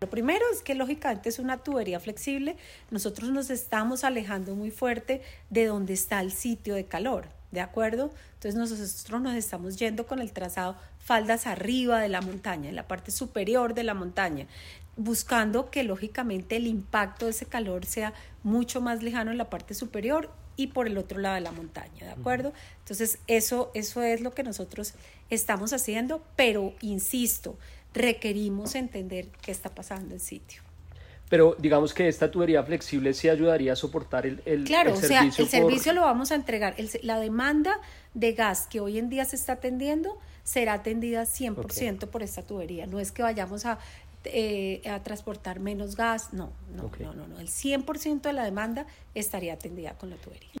lo primero es que lógicamente es una tubería flexible. Nosotros nos estamos alejando muy fuerte de donde está el sitio de calor, ¿de acuerdo? Entonces nosotros nos estamos yendo con el trazado faldas arriba de la montaña, en la parte superior de la montaña, buscando que lógicamente el impacto de ese calor sea mucho más lejano en la parte superior y por el otro lado de la montaña, ¿de acuerdo? Entonces, eso, eso es lo que nosotros estamos haciendo, pero insisto, requerimos entender qué está pasando en el sitio. Pero digamos que esta tubería flexible sí ayudaría a soportar el, el, claro, o sea, el servicio lo vamos a entregar. la demanda de gas que hoy en día se está atendiendo será atendida 100% por esta tubería. No es que vayamos a eh, a transportar menos gas, no, no, no, no, no, el 100% de la demanda estaría atendida con la tubería.